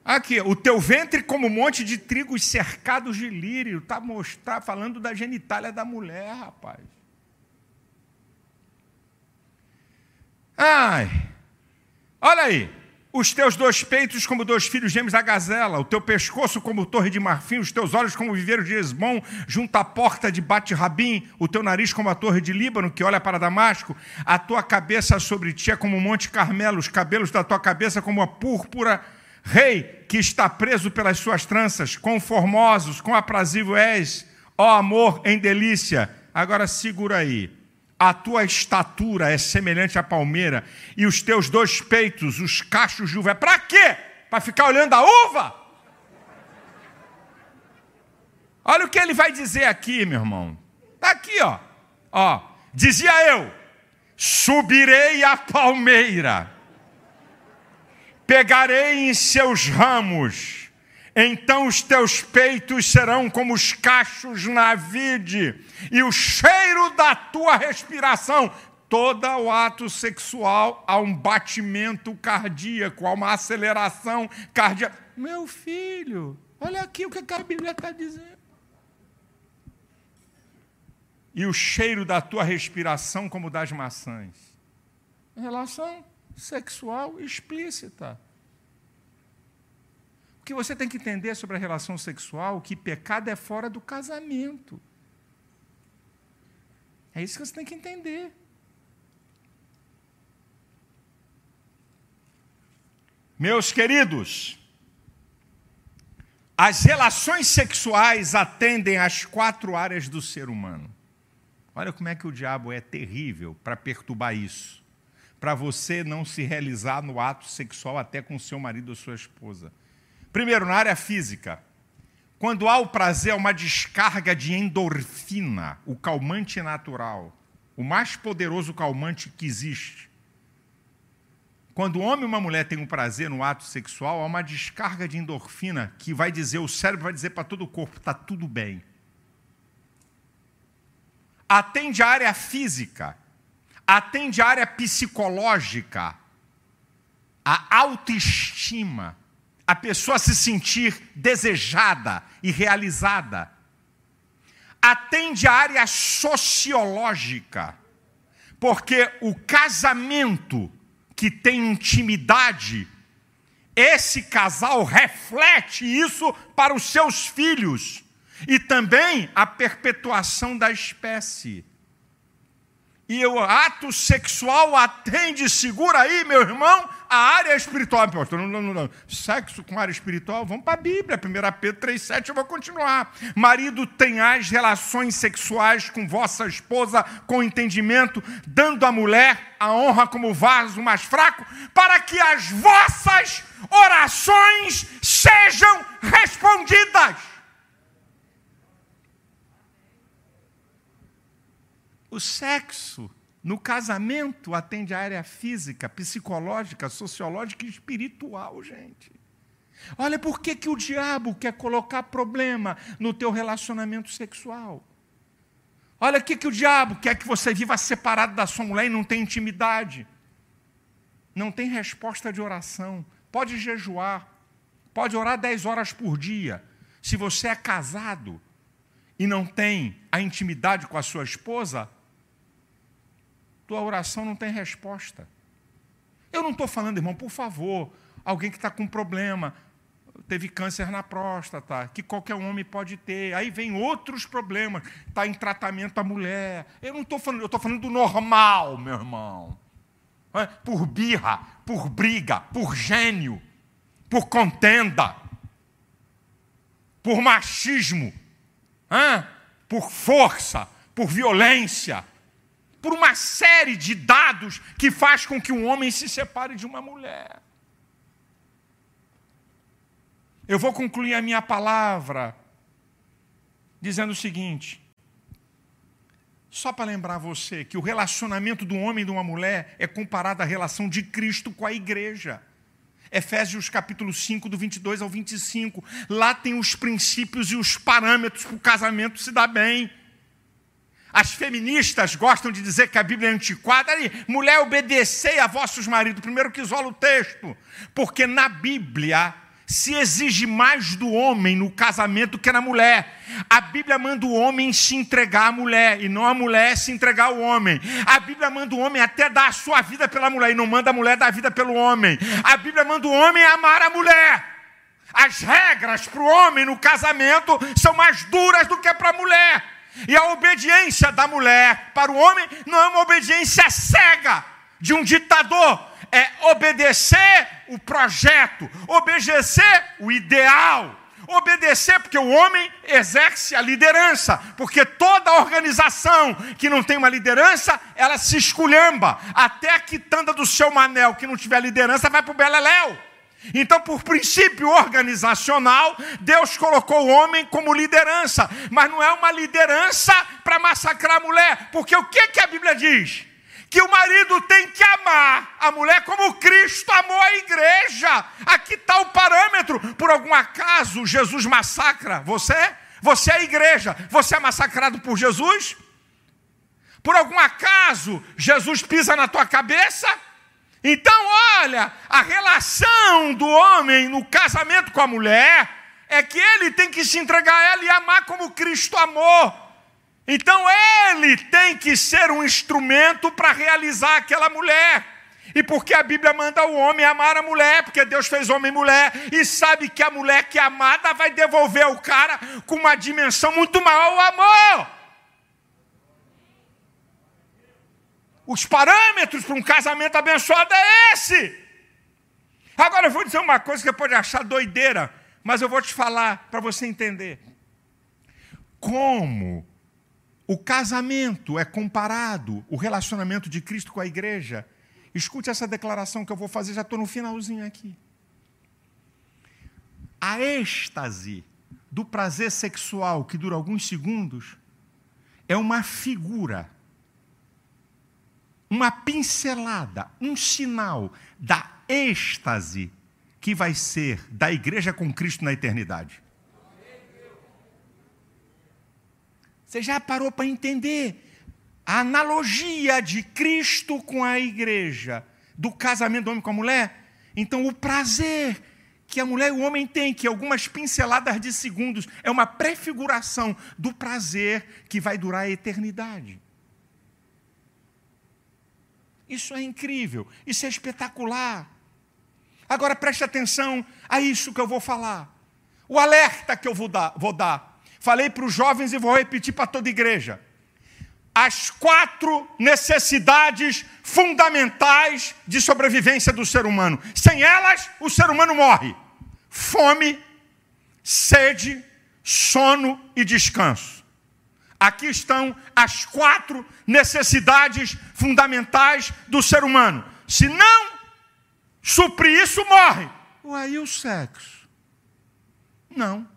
Aqui, o teu ventre como um monte de trigos cercados de lírio. Está mostrar, falando da genitália da mulher, rapaz. Ai, olha aí os teus dois peitos como dois filhos gêmeos da gazela, o teu pescoço como torre de marfim, os teus olhos como o viveiro de Esbom, junto à porta de Bate-Rabim, o teu nariz como a torre de Líbano, que olha para Damasco, a tua cabeça sobre ti é como o monte Carmelo, os cabelos da tua cabeça como a púrpura, rei que está preso pelas suas tranças, com formosos, com aprazível és, ó amor em delícia. Agora segura aí a tua estatura é semelhante à palmeira, e os teus dois peitos, os cachos de uva. É para quê? Para ficar olhando a uva? Olha o que ele vai dizer aqui, meu irmão. Está aqui, ó. ó. Dizia eu: subirei a palmeira, pegarei em seus ramos, então os teus peitos serão como os cachos na vide, e o cheiro da tua respiração, todo o ato sexual há um batimento cardíaco, há uma aceleração cardíaca. Meu filho, olha aqui o que a Bíblia está dizendo. E o cheiro da tua respiração como das maçãs. Relação sexual explícita. O que você tem que entender sobre a relação sexual, que pecado é fora do casamento. É isso que você tem que entender. Meus queridos, as relações sexuais atendem às quatro áreas do ser humano. Olha como é que o diabo é terrível para perturbar isso. Para você não se realizar no ato sexual até com seu marido ou sua esposa. Primeiro, na área física. Quando há o prazer, é uma descarga de endorfina, o calmante natural, o mais poderoso calmante que existe. Quando o homem e uma mulher têm um prazer no ato sexual, há uma descarga de endorfina que vai dizer, o cérebro vai dizer para todo o corpo, está tudo bem. Atende a área física, atende a área psicológica, a autoestima a pessoa se sentir desejada e realizada. Atende a área sociológica, porque o casamento que tem intimidade, esse casal reflete isso para os seus filhos e também a perpetuação da espécie. E o ato sexual atende, segura aí, meu irmão, a área espiritual. Não, não, não, não. Sexo com área espiritual, vamos para a Bíblia, 1 Pedro 3,7, eu vou continuar. Marido, tenhais relações sexuais com vossa esposa com entendimento, dando à mulher a honra como vaso mais fraco, para que as vossas orações sejam respondidas. O sexo no casamento atende a área física, psicológica, sociológica e espiritual, gente. Olha por que, que o diabo quer colocar problema no teu relacionamento sexual. Olha o que, que o diabo quer que você viva separado da sua mulher e não tem intimidade. Não tem resposta de oração. Pode jejuar. Pode orar 10 horas por dia. Se você é casado e não tem a intimidade com a sua esposa, tua oração não tem resposta. Eu não estou falando, irmão, por favor, alguém que está com problema, teve câncer na próstata, que qualquer homem pode ter. Aí vem outros problemas, está em tratamento a mulher. Eu não estou falando, eu estou falando do normal, meu irmão. Por birra, por briga, por gênio, por contenda, por machismo, por força, por violência por uma série de dados que faz com que um homem se separe de uma mulher. Eu vou concluir a minha palavra dizendo o seguinte: só para lembrar você que o relacionamento do homem e de uma mulher é comparado à relação de Cristo com a igreja. Efésios capítulo 5, do 22 ao 25. Lá tem os princípios e os parâmetros para o casamento se dar bem. As feministas gostam de dizer que a Bíblia é antiquada. Aí, mulher, obedecei a vossos maridos. Primeiro que isola o texto. Porque na Bíblia se exige mais do homem no casamento que na mulher. A Bíblia manda o homem se entregar à mulher e não a mulher se entregar ao homem. A Bíblia manda o homem até dar a sua vida pela mulher e não manda a mulher dar a vida pelo homem. A Bíblia manda o homem amar a mulher. As regras para o homem no casamento são mais duras do que para a mulher. E a obediência da mulher para o homem não é uma obediência cega de um ditador, é obedecer o projeto, obedecer o ideal. Obedecer, porque o homem exerce a liderança, porque toda organização que não tem uma liderança, ela se esculhamba. Até a quitanda do seu manel que não tiver liderança vai para o Beleléu. Então, por princípio organizacional, Deus colocou o homem como liderança, mas não é uma liderança para massacrar a mulher, porque o que, que a Bíblia diz? Que o marido tem que amar a mulher como Cristo amou a igreja. Aqui está o parâmetro. Por algum acaso, Jesus massacra você? Você é a igreja. Você é massacrado por Jesus? Por algum acaso, Jesus pisa na tua cabeça? Então, olha, a relação do homem no casamento com a mulher é que ele tem que se entregar a ela e amar como Cristo amou. Então, ele tem que ser um instrumento para realizar aquela mulher. E porque a Bíblia manda o homem amar a mulher, porque Deus fez homem e mulher, e sabe que a mulher que é amada vai devolver o cara com uma dimensão muito maior o amor. Os parâmetros para um casamento abençoado é esse. Agora eu vou dizer uma coisa que você pode achar doideira, mas eu vou te falar para você entender. Como o casamento é comparado, o relacionamento de Cristo com a igreja. Escute essa declaração que eu vou fazer, já estou no finalzinho aqui. A êxtase do prazer sexual que dura alguns segundos é uma figura uma pincelada, um sinal da êxtase que vai ser da igreja com Cristo na eternidade. Você já parou para entender a analogia de Cristo com a igreja, do casamento do homem com a mulher? Então, o prazer que a mulher e o homem têm, que algumas pinceladas de segundos, é uma prefiguração do prazer que vai durar a eternidade. Isso é incrível, isso é espetacular. Agora preste atenção a isso que eu vou falar. O alerta que eu vou dar. Vou dar. Falei para os jovens e vou repetir para toda a igreja. As quatro necessidades fundamentais de sobrevivência do ser humano. Sem elas, o ser humano morre: fome, sede, sono e descanso. Aqui estão as quatro necessidades fundamentais do ser humano. Se não suprir isso, morre. Ué, e o sexo? Não.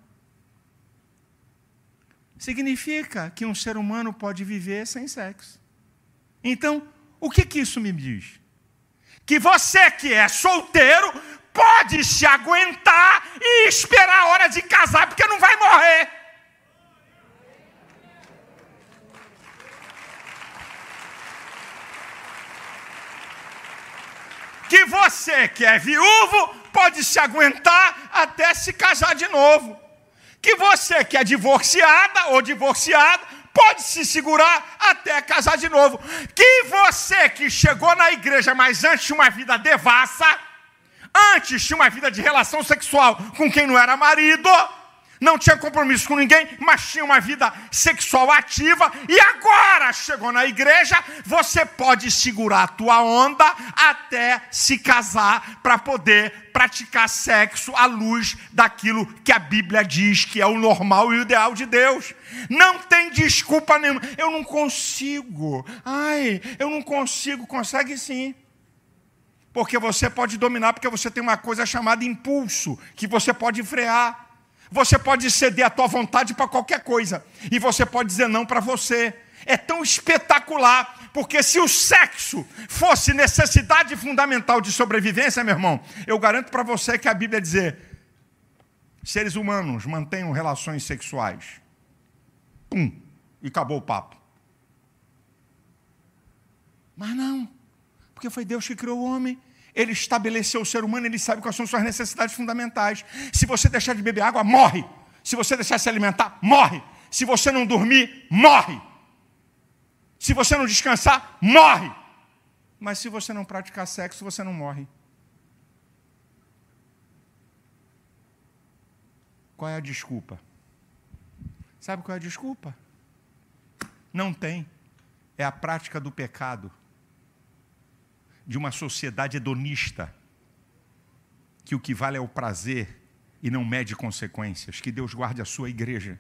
Significa que um ser humano pode viver sem sexo. Então, o que, que isso me diz? Que você que é solteiro pode se aguentar e esperar a hora de casar, porque não vai morrer. Que você que é viúvo pode se aguentar até se casar de novo. Que você que é divorciada ou divorciado pode se segurar até casar de novo. Que você que chegou na igreja, mas antes tinha uma vida devassa, antes tinha uma vida de relação sexual com quem não era marido, não tinha compromisso com ninguém, mas tinha uma vida sexual ativa, e agora chegou na igreja, você pode segurar a tua onda até se casar para poder praticar sexo à luz daquilo que a Bíblia diz que é o normal e o ideal de Deus. Não tem desculpa nenhuma. Eu não consigo. Ai, eu não consigo. Consegue sim. Porque você pode dominar, porque você tem uma coisa chamada impulso, que você pode frear. Você pode ceder a tua vontade para qualquer coisa. E você pode dizer não para você. É tão espetacular, porque se o sexo fosse necessidade fundamental de sobrevivência, meu irmão, eu garanto para você que a Bíblia dizer: seres humanos mantenham relações sexuais. Pum, e acabou o papo. Mas não, porque foi Deus que criou o homem ele estabeleceu o ser humano, ele sabe quais são suas necessidades fundamentais. Se você deixar de beber água, morre. Se você deixar de se alimentar, morre. Se você não dormir, morre. Se você não descansar, morre. Mas se você não praticar sexo, você não morre. Qual é a desculpa? Sabe qual é a desculpa? Não tem. É a prática do pecado de uma sociedade hedonista, que o que vale é o prazer e não mede consequências. Que Deus guarde a sua igreja.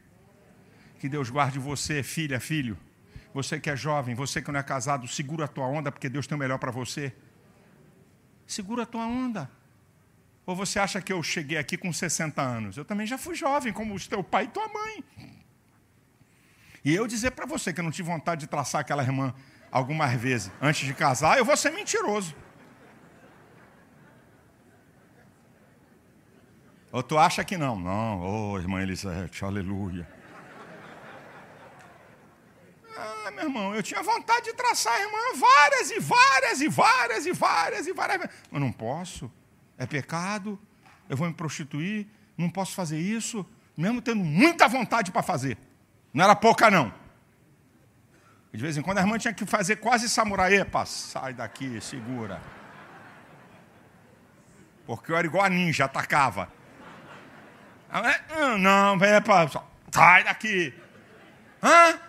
Que Deus guarde você, filha, filho. Você que é jovem, você que não é casado, segura a tua onda, porque Deus tem o melhor para você. Segura a tua onda. Ou você acha que eu cheguei aqui com 60 anos? Eu também já fui jovem, como o teu pai e tua mãe. E eu dizer para você que eu não tive vontade de traçar aquela irmã algumas vezes antes de casar, eu vou ser mentiroso. Ou tu acha que não? Não, oh, irmã Elisete, aleluia. Ah, meu irmão, eu tinha vontade de traçar a irmã várias e várias e várias e várias e várias vezes. Mas não posso, é pecado, eu vou me prostituir, não posso fazer isso, mesmo tendo muita vontade para fazer. Não era pouca, não. De vez em quando a irmã tinha que fazer quase samurai. Epa, sai daqui, segura. porque eu era igual a ninja, atacava. Ah, não, é para. Sai daqui. Hã?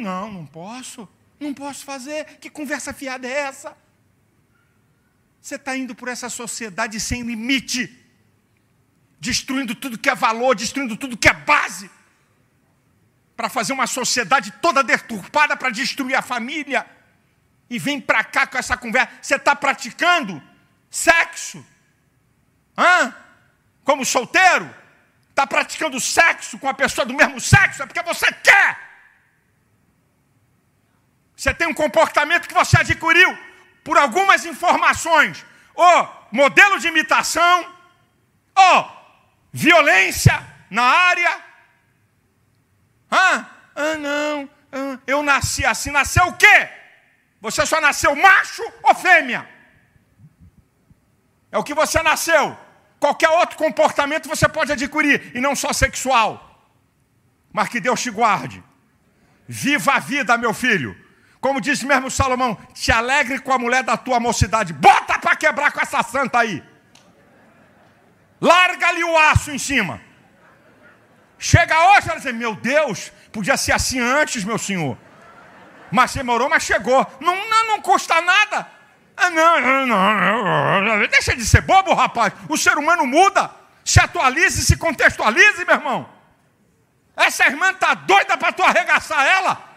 Não, não posso. Não posso fazer. Que conversa fiada é essa? Você está indo por essa sociedade sem limite, destruindo tudo que é valor, destruindo tudo que é base, para fazer uma sociedade toda deturpada para destruir a família. E vem para cá com essa conversa. Você está praticando sexo? Hã? Como solteiro? Está praticando sexo com a pessoa do mesmo sexo? É porque você quer. Você tem um comportamento que você adquiriu por algumas informações, ou modelo de imitação, ou violência na área. Ah, não, ah, eu nasci assim. Nasceu o quê? Você só nasceu macho ou fêmea? É o que você nasceu. Qualquer outro comportamento você pode adquirir, e não só sexual. Mas que Deus te guarde. Viva a vida, meu filho. Como disse mesmo Salomão, te alegre com a mulher da tua mocidade. Bota para quebrar com essa santa aí. Larga-lhe o aço em cima. Chega hoje, ela diz: Meu Deus, podia ser assim antes, meu senhor. Mas demorou, mas chegou. Não, não, não custa nada. Ah, não, não, não, deixa de ser bobo, rapaz. O ser humano muda. Se atualize, se contextualize, meu irmão. Essa irmã está doida para tu arregaçar ela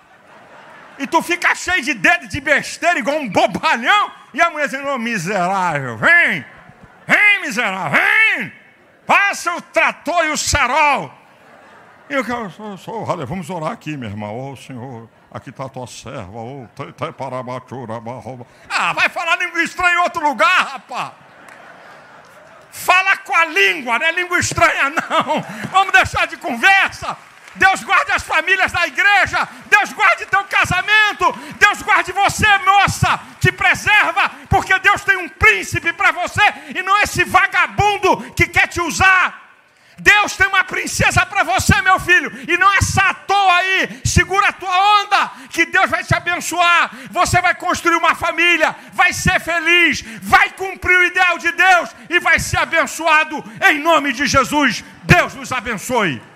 e tu fica cheio de dedo de besteira, igual um bobalhão, e a mulher dizendo, oh, miserável, vem, vem, miserável, vem, passa o trator e o cerol. Eu quero, sou, sou, vamos orar aqui, minha irmã, ô oh, Senhor, aqui está a tua serva, oh, ah, vai falar língua estranha em outro lugar, rapaz. Fala com a língua, não é língua estranha, não. Vamos deixar de conversa. Deus guarde as famílias da igreja, Deus guarde teu casamento, Deus guarde você, moça, te preserva, porque Deus tem um príncipe para você e não esse vagabundo que quer te usar. Deus tem uma princesa para você, meu filho, e não essa à toa aí, segura a tua onda, que Deus vai te abençoar. Você vai construir uma família, vai ser feliz, vai cumprir o ideal de Deus e vai ser abençoado em nome de Jesus. Deus nos abençoe.